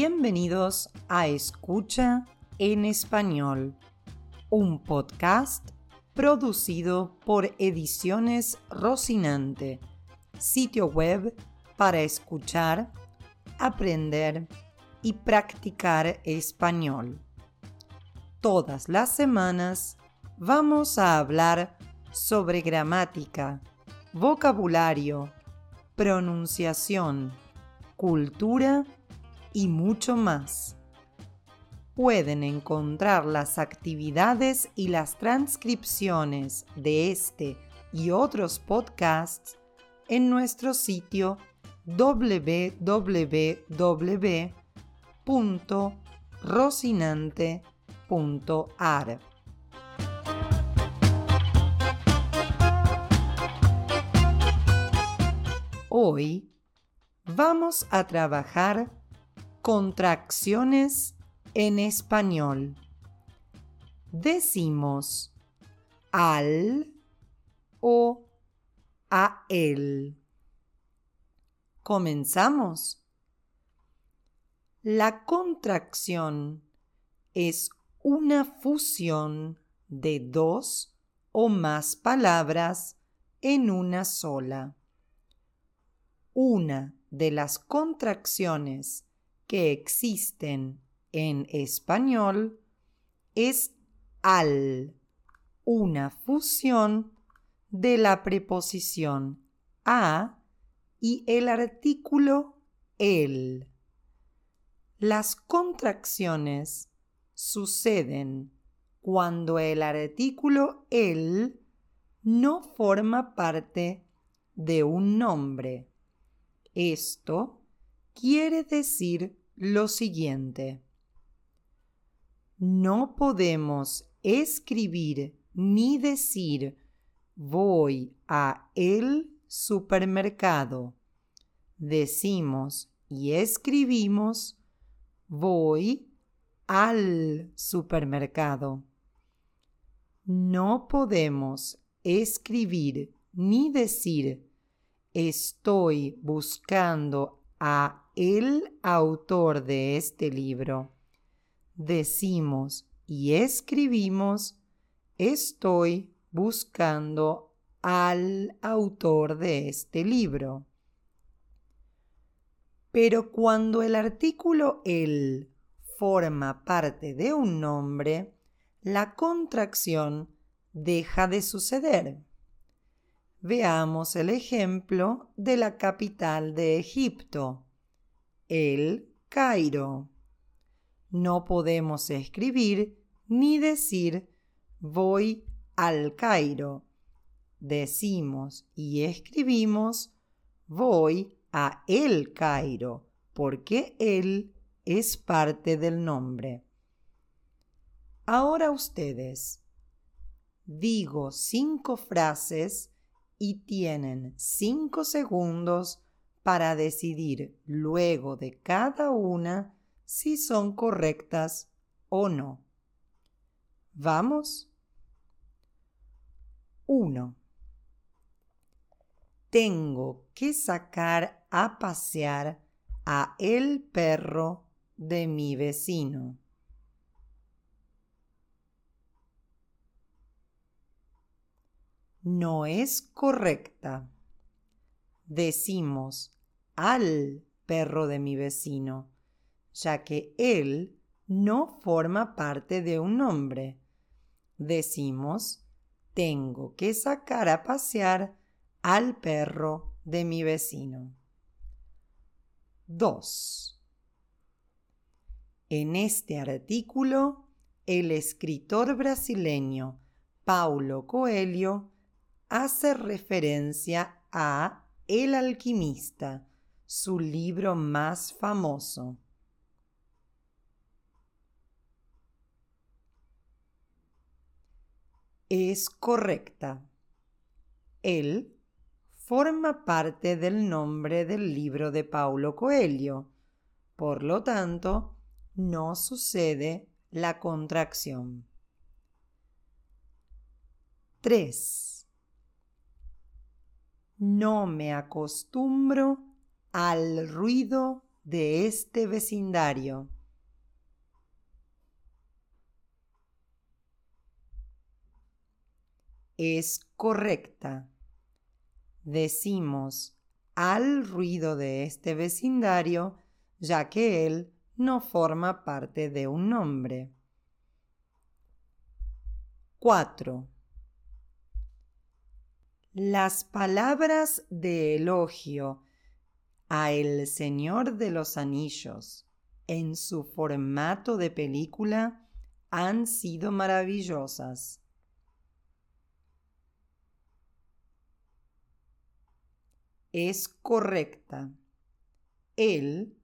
Bienvenidos a Escucha en Español, un podcast producido por Ediciones Rocinante, sitio web para escuchar, aprender y practicar español. Todas las semanas vamos a hablar sobre gramática, vocabulario, pronunciación, cultura y mucho más. Pueden encontrar las actividades y las transcripciones de este y otros podcasts en nuestro sitio www.rocinante.ar. Hoy vamos a trabajar contracciones en español. Decimos al o a él. Comenzamos. La contracción es una fusión de dos o más palabras en una sola. Una de las contracciones que existen en español es al, una fusión de la preposición a y el artículo el. Las contracciones suceden cuando el artículo el no forma parte de un nombre. Esto quiere decir lo siguiente. No podemos escribir ni decir voy a el supermercado. Decimos y escribimos voy al supermercado. No podemos escribir ni decir estoy buscando a el autor de este libro. Decimos y escribimos, estoy buscando al autor de este libro. Pero cuando el artículo el forma parte de un nombre, la contracción deja de suceder. Veamos el ejemplo de la capital de Egipto el Cairo. No podemos escribir ni decir voy al Cairo. Decimos y escribimos voy a el Cairo, porque él es parte del nombre. Ahora ustedes, digo cinco frases y tienen cinco segundos para decidir luego de cada una si son correctas o no. ¿Vamos? 1. Tengo que sacar a pasear a el perro de mi vecino. No es correcta. Decimos al perro de mi vecino, ya que él no forma parte de un nombre. Decimos, tengo que sacar a pasear al perro de mi vecino. 2. En este artículo, el escritor brasileño Paulo Coelho hace referencia a El alquimista, su libro más famoso. Es correcta. Él forma parte del nombre del libro de Paulo Coelho. Por lo tanto, no sucede la contracción. 3. No me acostumbro al ruido de este vecindario. Es correcta. Decimos al ruido de este vecindario, ya que él no forma parte de un nombre. 4. Las palabras de elogio a El Señor de los Anillos en su formato de película han sido maravillosas. Es correcta. Él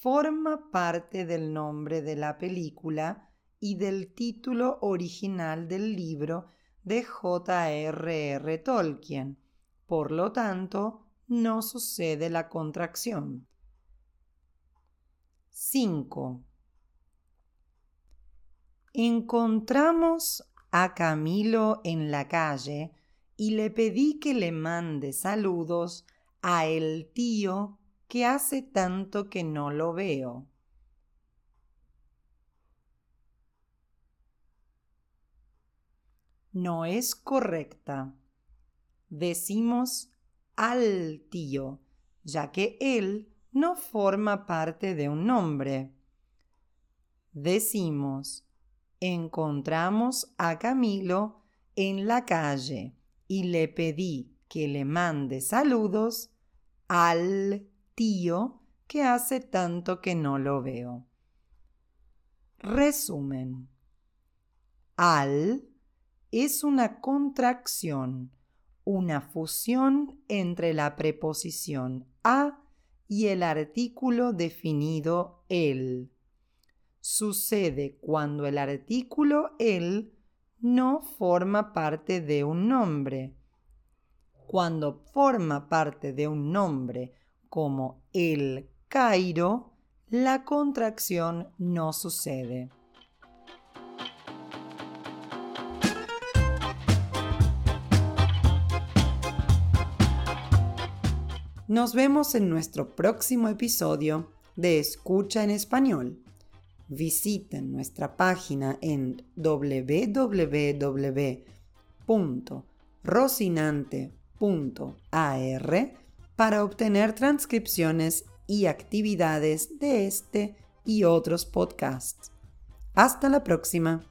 forma parte del nombre de la película y del título original del libro de J.R.R. Tolkien. Por lo tanto, no sucede la contracción. 5. Encontramos a Camilo en la calle y le pedí que le mande saludos a el tío que hace tanto que no lo veo. No es correcta. Decimos al tío, ya que él no forma parte de un nombre. Decimos, encontramos a Camilo en la calle y le pedí que le mande saludos al tío que hace tanto que no lo veo. Resumen. Al es una contracción, una fusión entre la preposición a y el artículo definido el. Sucede cuando el artículo el no forma parte de un nombre. Cuando forma parte de un nombre como el Cairo, la contracción no sucede. Nos vemos en nuestro próximo episodio de Escucha en Español. Visiten nuestra página en www.rocinante.ar para obtener transcripciones y actividades de este y otros podcasts. Hasta la próxima.